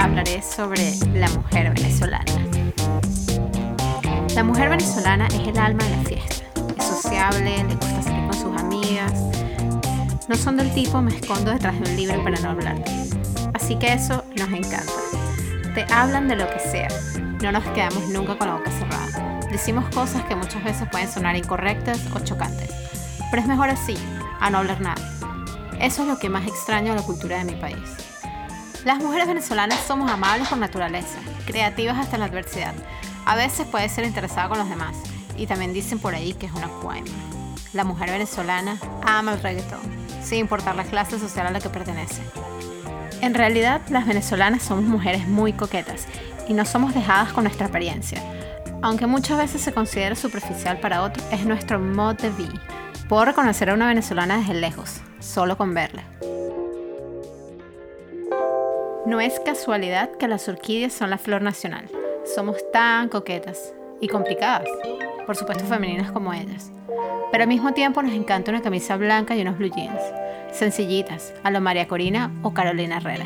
hablaré sobre la mujer venezolana. La mujer venezolana es el alma de la fiesta. Es sociable, le gusta salir con sus amigas. No son del tipo me escondo detrás de un libro para no hablar. Así que eso nos encanta. Te hablan de lo que sea. No nos quedamos nunca con la boca cerrada. Decimos cosas que muchas veces pueden sonar incorrectas o chocantes. Pero es mejor así, a no hablar nada. Eso es lo que más extraño de la cultura de mi país. Las mujeres venezolanas somos amables por naturaleza, creativas hasta la adversidad. A veces puede ser interesada con los demás. Y también dicen por ahí que es una cuaima. La mujer venezolana ama el reggaetón, sin importar la clase social a la que pertenece. En realidad, las venezolanas somos mujeres muy coquetas y no somos dejadas con nuestra apariencia. Aunque muchas veces se considera superficial para otros, es nuestro mod de vie. Puedo reconocer a una venezolana desde lejos, solo con verla. No es casualidad que las orquídeas son la flor nacional. Somos tan coquetas y complicadas, por supuesto femeninas como ellas. Pero al mismo tiempo nos encanta una camisa blanca y unos blue jeans, sencillitas, a lo María Corina o Carolina Herrera.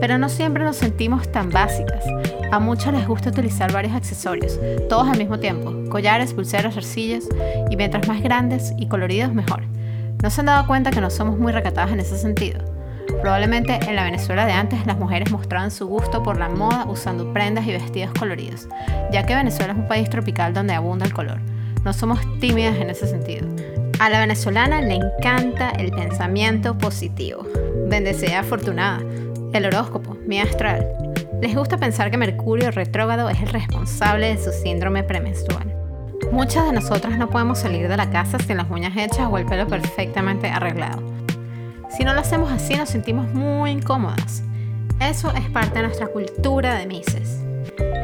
Pero no siempre nos sentimos tan básicas. A muchos les gusta utilizar varios accesorios, todos al mismo tiempo, collares, pulseras, arcillas, y mientras más grandes y coloridos mejor. ¿No se han dado cuenta que no somos muy recatadas en ese sentido? Probablemente en la Venezuela de antes las mujeres mostraban su gusto por la moda usando prendas y vestidos coloridos, ya que Venezuela es un país tropical donde abunda el color. No somos tímidas en ese sentido. A la venezolana le encanta el pensamiento positivo. Bendecida afortunada. El horóscopo, mi astral. Les gusta pensar que Mercurio retrógrado es el responsable de su síndrome premenstrual. Muchas de nosotras no podemos salir de la casa sin las uñas hechas o el pelo perfectamente arreglado. Si no lo hacemos así nos sentimos muy incómodas. Eso es parte de nuestra cultura de Misses.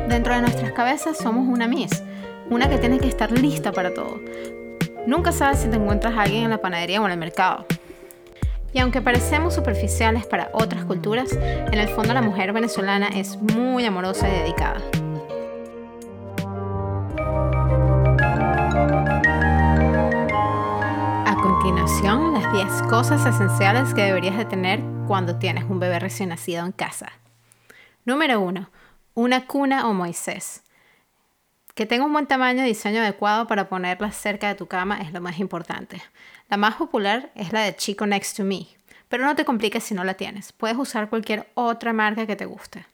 Dentro de nuestras cabezas somos una Miss, una que tiene que estar lista para todo. Nunca sabes si te encuentras a alguien en la panadería o en el mercado. Y aunque parecemos superficiales para otras culturas, en el fondo la mujer venezolana es muy amorosa y dedicada. Continuación las 10 cosas esenciales que deberías de tener cuando tienes un bebé recién nacido en casa. Número 1. Una cuna o Moisés. Que tenga un buen tamaño y diseño adecuado para ponerla cerca de tu cama es lo más importante. La más popular es la de Chico Next to Me, pero no te compliques si no la tienes. Puedes usar cualquier otra marca que te guste.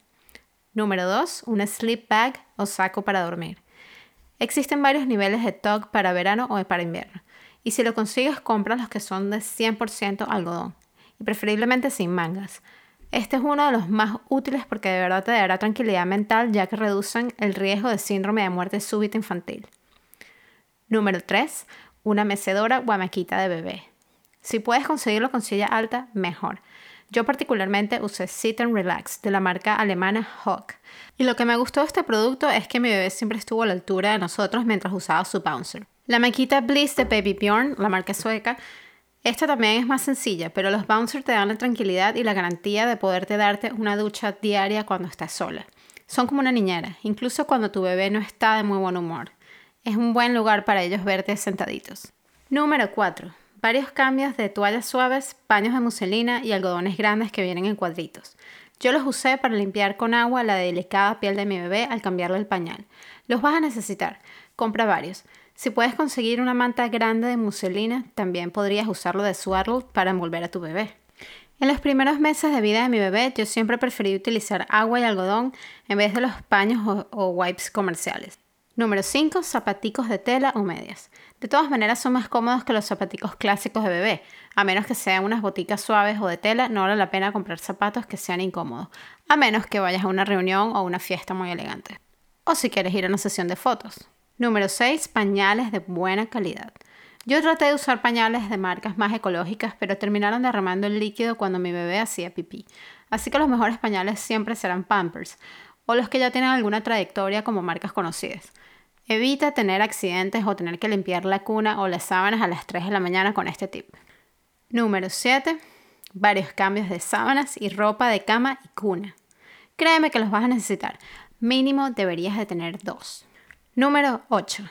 Número 2. Una sleep bag o saco para dormir. Existen varios niveles de TOG para verano o para invierno. Y si lo consigues, compra los que son de 100% algodón y preferiblemente sin mangas. Este es uno de los más útiles porque de verdad te dará tranquilidad mental ya que reducen el riesgo de síndrome de muerte súbita infantil. Número 3. Una mecedora o amaquita de bebé. Si puedes conseguirlo con silla alta, mejor. Yo particularmente usé Sit and Relax de la marca alemana Hawk. Y lo que me gustó de este producto es que mi bebé siempre estuvo a la altura de nosotros mientras usaba su bouncer. La maquita Bliss de Baby Bjorn, la marca sueca, esta también es más sencilla, pero los bouncers te dan la tranquilidad y la garantía de poderte darte una ducha diaria cuando estás sola. Son como una niñera, incluso cuando tu bebé no está de muy buen humor. Es un buen lugar para ellos verte sentaditos. Número 4. Varios cambios de toallas suaves, paños de muselina y algodones grandes que vienen en cuadritos. Yo los usé para limpiar con agua la delicada piel de mi bebé al cambiarle el pañal. Los vas a necesitar. Compra varios. Si puedes conseguir una manta grande de muselina, también podrías usarlo de swaddle para envolver a tu bebé. En los primeros meses de vida de mi bebé, yo siempre preferí utilizar agua y algodón en vez de los paños o, o wipes comerciales. Número 5. Zapaticos de tela o medias. De todas maneras son más cómodos que los zapaticos clásicos de bebé. A menos que sean unas boticas suaves o de tela, no vale la pena comprar zapatos que sean incómodos. A menos que vayas a una reunión o una fiesta muy elegante. O si quieres ir a una sesión de fotos. Número 6. Pañales de buena calidad. Yo traté de usar pañales de marcas más ecológicas, pero terminaron derramando el líquido cuando mi bebé hacía pipí. Así que los mejores pañales siempre serán Pampers, o los que ya tienen alguna trayectoria como marcas conocidas. Evita tener accidentes o tener que limpiar la cuna o las sábanas a las 3 de la mañana con este tip. Número 7. Varios cambios de sábanas y ropa de cama y cuna. Créeme que los vas a necesitar. Mínimo deberías de tener dos. Número 8.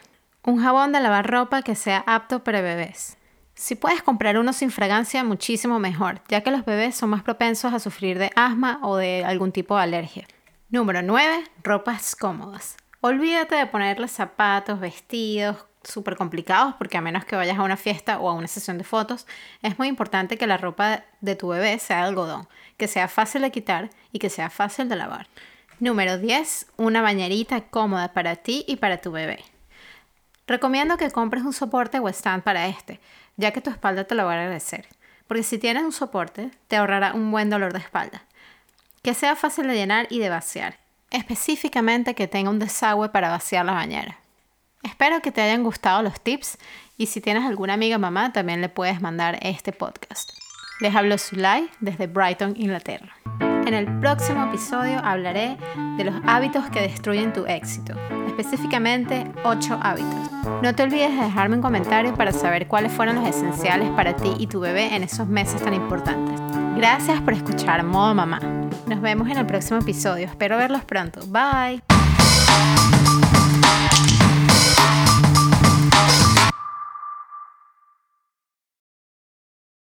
Un jabón de lavar ropa que sea apto para bebés. Si puedes comprar uno sin fragancia, muchísimo mejor, ya que los bebés son más propensos a sufrir de asma o de algún tipo de alergia. Número 9. Ropas cómodas. Olvídate de ponerle zapatos, vestidos, súper complicados porque a menos que vayas a una fiesta o a una sesión de fotos, es muy importante que la ropa de tu bebé sea de algodón, que sea fácil de quitar y que sea fácil de lavar. Número 10. Una bañerita cómoda para ti y para tu bebé. Recomiendo que compres un soporte o stand para este, ya que tu espalda te lo va a agradecer. Porque si tienes un soporte, te ahorrará un buen dolor de espalda. Que sea fácil de llenar y de vaciar. Específicamente que tenga un desagüe para vaciar la bañera. Espero que te hayan gustado los tips y si tienes alguna amiga mamá también le puedes mandar este podcast. Les hablo Zulay desde Brighton, Inglaterra. En el próximo episodio hablaré de los hábitos que destruyen tu éxito, específicamente 8 hábitos. No te olvides de dejarme un comentario para saber cuáles fueron los esenciales para ti y tu bebé en esos meses tan importantes. Gracias por escuchar Modo Mamá. Nos vemos en el próximo episodio. Espero verlos pronto. Bye.